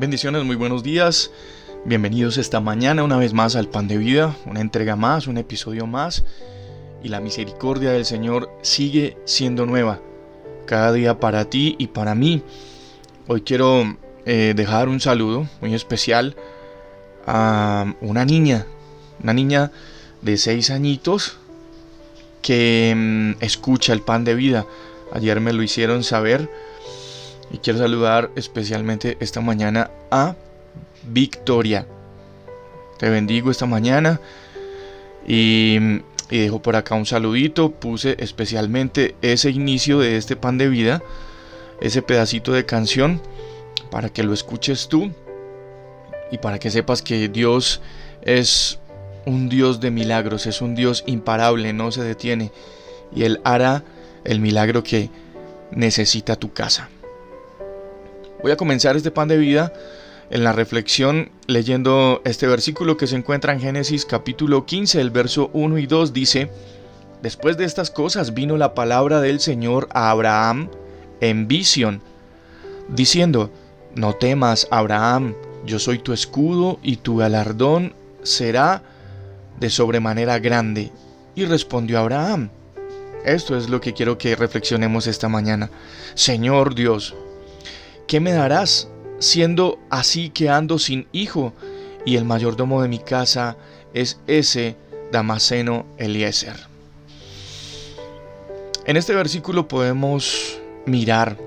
Bendiciones, muy buenos días. Bienvenidos esta mañana una vez más al Pan de Vida, una entrega más, un episodio más. Y la misericordia del Señor sigue siendo nueva, cada día para ti y para mí. Hoy quiero eh, dejar un saludo muy especial a una niña, una niña de seis añitos que mm, escucha el Pan de Vida. Ayer me lo hicieron saber y quiero saludar especialmente esta mañana a Victoria. Te bendigo esta mañana y, dejo por acá un saludito. Puse especialmente ese inicio de este pan de vida, ese pedacito de canción, para que lo escuches tú y para que sepas que Dios es un Dios de milagros, es un Dios imparable, no se detiene y Él hará el milagro que necesita tu casa. Voy a comenzar este pan de vida en la reflexión leyendo este versículo que se encuentra en Génesis capítulo 15, el verso 1 y 2 dice, Después de estas cosas vino la palabra del Señor a Abraham en visión, diciendo, No temas, Abraham, yo soy tu escudo y tu galardón será de sobremanera grande. Y respondió Abraham, esto es lo que quiero que reflexionemos esta mañana. Señor Dios, ¿qué me darás siendo así que ando sin hijo? Y el mayordomo de mi casa es ese Damaseno Eliezer. En este versículo podemos mirar,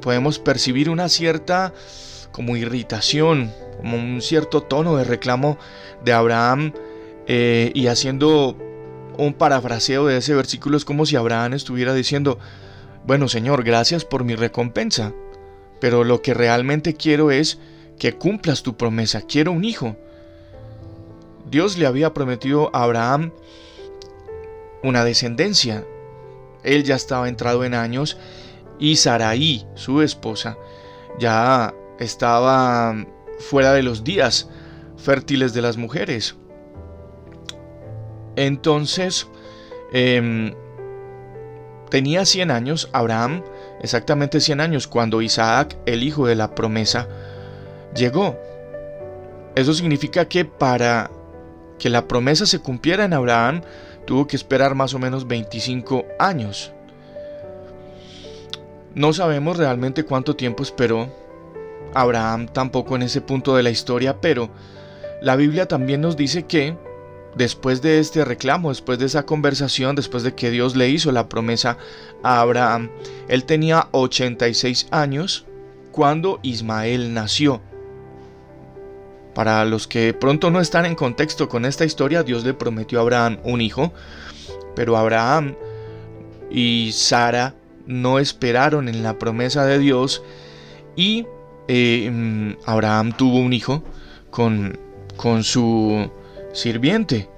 podemos percibir una cierta como irritación, como un cierto tono de reclamo de Abraham eh, y haciendo un parafraseo de ese versículo es como si Abraham estuviera diciendo, bueno Señor, gracias por mi recompensa, pero lo que realmente quiero es que cumplas tu promesa. Quiero un hijo. Dios le había prometido a Abraham una descendencia. Él ya estaba entrado en años y Saraí, su esposa, ya estaba fuera de los días fértiles de las mujeres. Entonces, em, tenía 100 años Abraham exactamente 100 años, cuando Isaac, el hijo de la promesa, llegó. Eso significa que para que la promesa se cumpliera en Abraham, tuvo que esperar más o menos 25 años. No sabemos realmente cuánto tiempo esperó Abraham tampoco en ese punto de la historia, pero la Biblia también nos dice que después de este reclamo, después de esa conversación, después de que Dios le hizo la promesa a Abraham, él tenía 86 años cuando Ismael nació. Para los que pronto no están en contexto con esta historia, Dios le prometió a Abraham un hijo, pero Abraham y Sara no esperaron en la promesa de Dios y eh, mm, Abraham tuvo un hijo con, con su sirviente.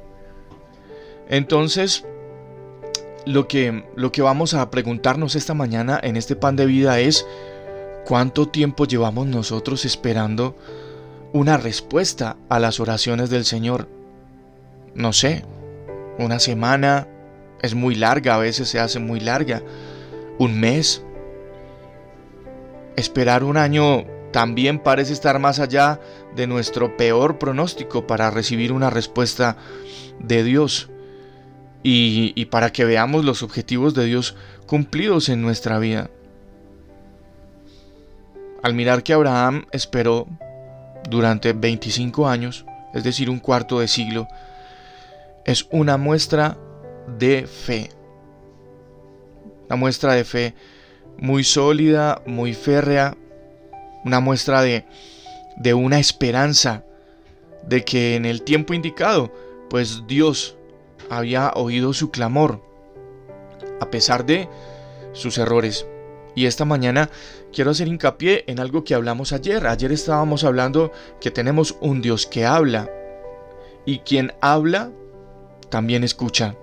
Entonces, lo que, lo que vamos a preguntarnos esta mañana en este pan de vida es, ¿cuánto tiempo llevamos nosotros esperando una respuesta a las oraciones del Señor? No sé, una semana es muy larga, a veces se hace muy larga, un mes. Esperar un año también parece estar más allá de nuestro peor pronóstico para recibir una respuesta de Dios y, para que veamos los objetivos de Dios cumplidos en nuestra vida. Al mirar que Abraham esperó durante 25 años, es decir, un cuarto de siglo, es una muestra de fe. Una muestra de fe muy sólida, muy férrea, una muestra de, de una esperanza de que en el tiempo indicado, pues Dios había oído su clamor, a pesar de sus errores. Y esta mañana quiero hacer hincapié en algo que hablamos ayer. Ayer estábamos hablando que tenemos un Dios que habla. Y quien habla, también escucha.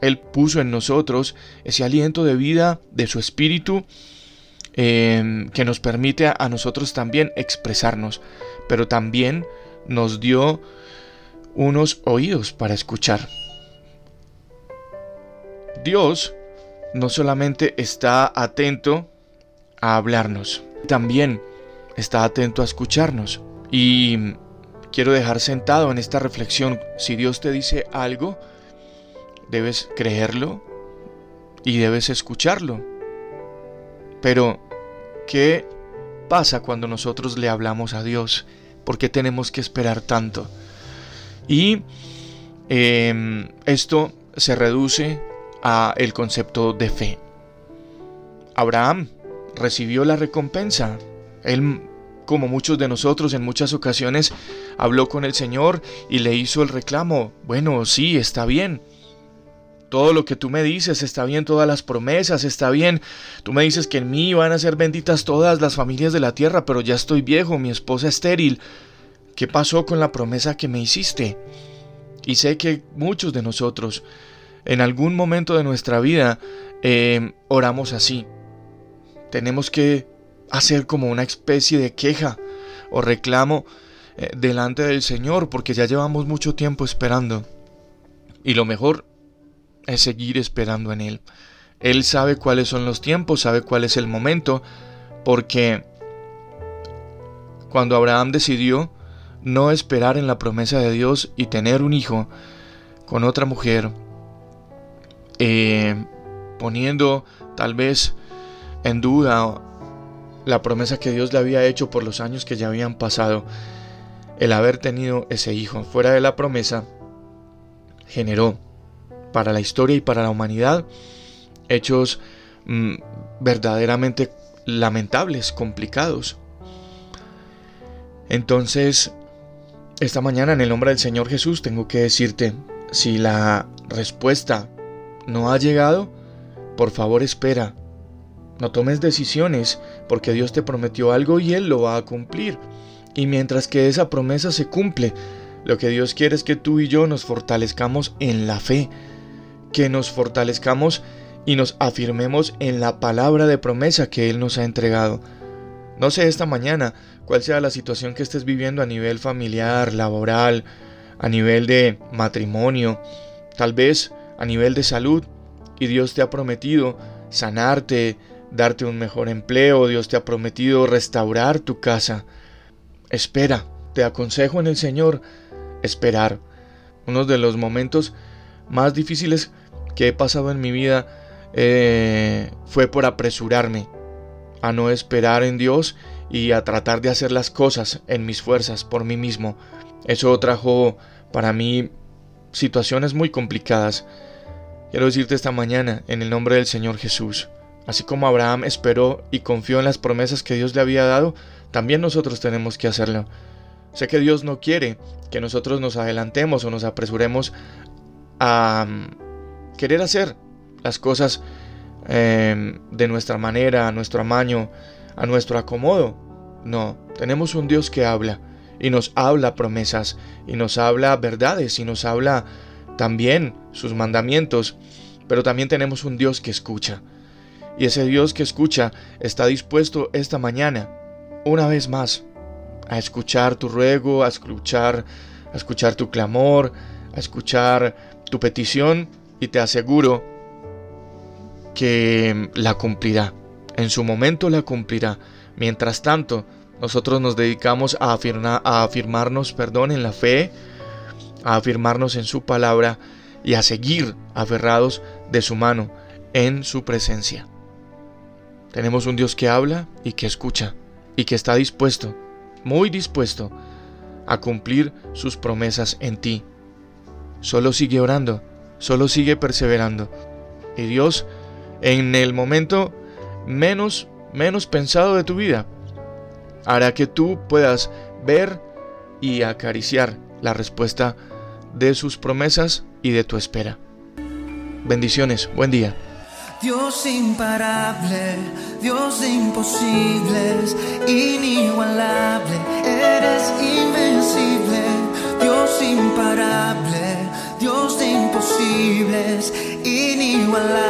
Él puso en nosotros ese aliento de vida de su espíritu Em, que nos permite a, nosotros también expresarnos, pero también nos dio unos oídos para escuchar. Dios no solamente está atento a hablarnos, también está atento a escucharnos. Y quiero dejar sentado en esta reflexión, si Dios te dice algo, debes creerlo y debes escucharlo. Pero, ¿qué pasa cuando nosotros le hablamos a Dios? ¿Por qué tenemos que esperar tanto? Y em, esto se reduce a el concepto de fe. Abraham recibió la recompensa. Él, como muchos de nosotros en muchas ocasiones, habló con el Señor y le hizo el reclamo. Bueno, sí, está bien. Todo lo que tú me dices está bien, todas las promesas está bien. Tú me dices que en mí van a ser benditas todas las familias de la tierra, pero ya estoy viejo, mi esposa estéril. ¿Qué pasó con la promesa que me hiciste? Y sé que muchos de nosotros en algún momento de nuestra vida eh, oramos así. Tenemos que hacer como una especie de queja o reclamo eh, delante del Señor porque ya llevamos mucho tiempo esperando. Y lo mejor es seguir esperando en Él. Él sabe cuáles son los tiempos, sabe cuál es el momento, porque cuando Abraham decidió no esperar en la promesa de Dios y tener un hijo con otra mujer, eh, poniendo tal vez en duda la promesa que Dios le había hecho por los años que ya habían pasado, el haber tenido ese hijo fuera de la promesa, generó para la historia y para la humanidad hechos mm, verdaderamente lamentables, complicados. Entonces, esta mañana en el nombre del Señor Jesús tengo que decirte, si la respuesta no ha llegado, por favor espera. No tomes decisiones porque Dios te prometió algo y Él lo va a cumplir. Y mientras que esa promesa se cumple, lo que Dios quiere es que tú y yo nos fortalezcamos en la fe, que nos fortalezcamos y nos afirmemos en la palabra de promesa que Él nos ha entregado. No sé esta mañana cuál sea la situación que estés viviendo a nivel familiar, laboral, a nivel de matrimonio, tal vez a nivel de salud y Dios te ha prometido sanarte, darte un mejor empleo, Dios te ha prometido restaurar tu casa. Espera, te aconsejo en el Señor esperar. Uno de los momentos más difíciles que he pasado en mi vida eh, fue por apresurarme a no esperar en Dios y a tratar de hacer las cosas en mis fuerzas por mí mismo. Eso trajo para mí situaciones muy complicadas. Quiero decirte esta mañana, en el nombre del Señor Jesús, así como Abraham esperó y confió en las promesas que Dios le había dado, también nosotros tenemos que hacerlo. Sé que Dios no quiere que nosotros nos adelantemos o nos apresuremos a querer hacer las cosas em, de nuestra manera, a nuestro amaño, a nuestro acomodo. No, tenemos un Dios que habla y nos habla promesas y nos habla verdades y nos habla también sus mandamientos, pero también tenemos un Dios que escucha. Y ese Dios que escucha está dispuesto esta mañana, una vez más, a escuchar tu ruego, a escuchar, a escuchar tu clamor, a escuchar tu petición y te aseguro que la cumplirá. En su momento la cumplirá. Mientras tanto, nosotros nos dedicamos a, a afirmarnos perdón, en la fe, a afirmarnos en su palabra y a seguir aferrados de su mano en su presencia. Tenemos un Dios que habla y que escucha y que está dispuesto, muy dispuesto, a cumplir sus promesas en ti. Solo sigue orando, solo sigue perseverando. Y Dios, en el momento menos, menos pensado de tu vida, hará que tú puedas ver y acariciar la respuesta de sus promesas y de tu espera. Bendiciones, buen día. Dios imparable, Dios de imposibles, inigualable, eres invencible. Dios imparable, Dios de imposibles, inigualable